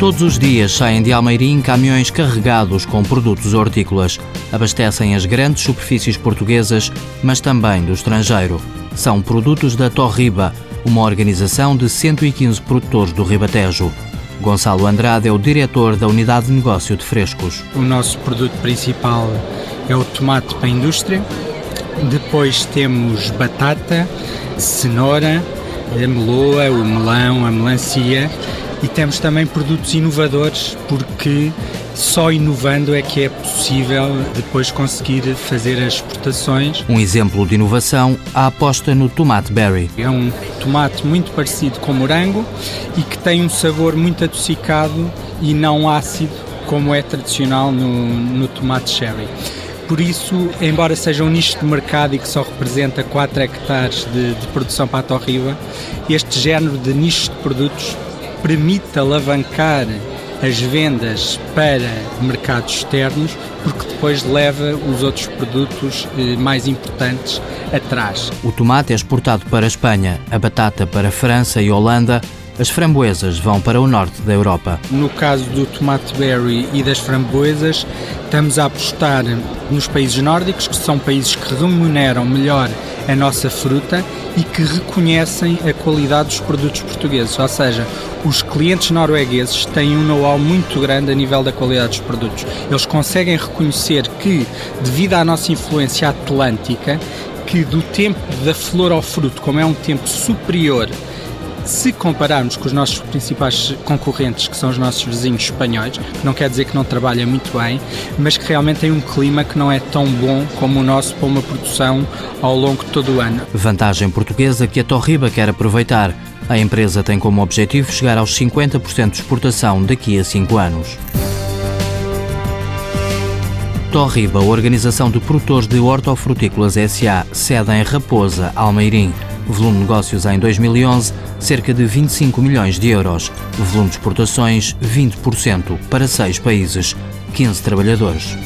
Todos os dias saem de Almeirim caminhões carregados com produtos hortícolas. Abastecem as grandes superfícies portuguesas, mas também do estrangeiro. São produtos da Torriba, uma organização de 115 produtores do Ribatejo. Gonçalo Andrade é o diretor da Unidade de Negócio de Frescos. O nosso produto principal é o tomate para a indústria. Depois temos batata, cenoura, a meloa, o melão, a melancia e temos também produtos inovadores porque só inovando é que é possível depois conseguir fazer as exportações. Um exemplo de inovação, a aposta no tomate berry. É um tomate muito parecido com morango e que tem um sabor muito adocicado e não ácido como é tradicional no, no tomate cherry. Por isso, embora seja um nicho de mercado e que só representa 4 hectares de, de produção para a Torriba, este género de nicho de produtos permite alavancar as vendas para mercados externos, porque depois leva os outros produtos eh, mais importantes atrás. O tomate é exportado para a Espanha, a batata para a França e Holanda, as framboesas vão para o norte da Europa. No caso do tomate berry e das framboesas, estamos a apostar nos países nórdicos, que são países que remuneram melhor a nossa fruta e que reconhecem a qualidade dos produtos portugueses. Ou seja, os clientes noruegueses têm um know-how muito grande a nível da qualidade dos produtos. Eles conseguem reconhecer que, devido à nossa influência atlântica, que do tempo da flor ao fruto, como é um tempo superior se compararmos com os nossos principais concorrentes, que são os nossos vizinhos espanhóis, não quer dizer que não trabalhem muito bem, mas que realmente têm um clima que não é tão bom como o nosso para uma produção ao longo de todo o ano. Vantagem portuguesa que a Torriba quer aproveitar. A empresa tem como objetivo chegar aos 50% de exportação daqui a 5 anos. Torriba, organização de produtores de hortofrutícolas SA, sede em Raposa, Almeirim. Volume de negócios em 2011, cerca de 25 milhões de euros. Volume de exportações, 20%, para seis países, 15 trabalhadores.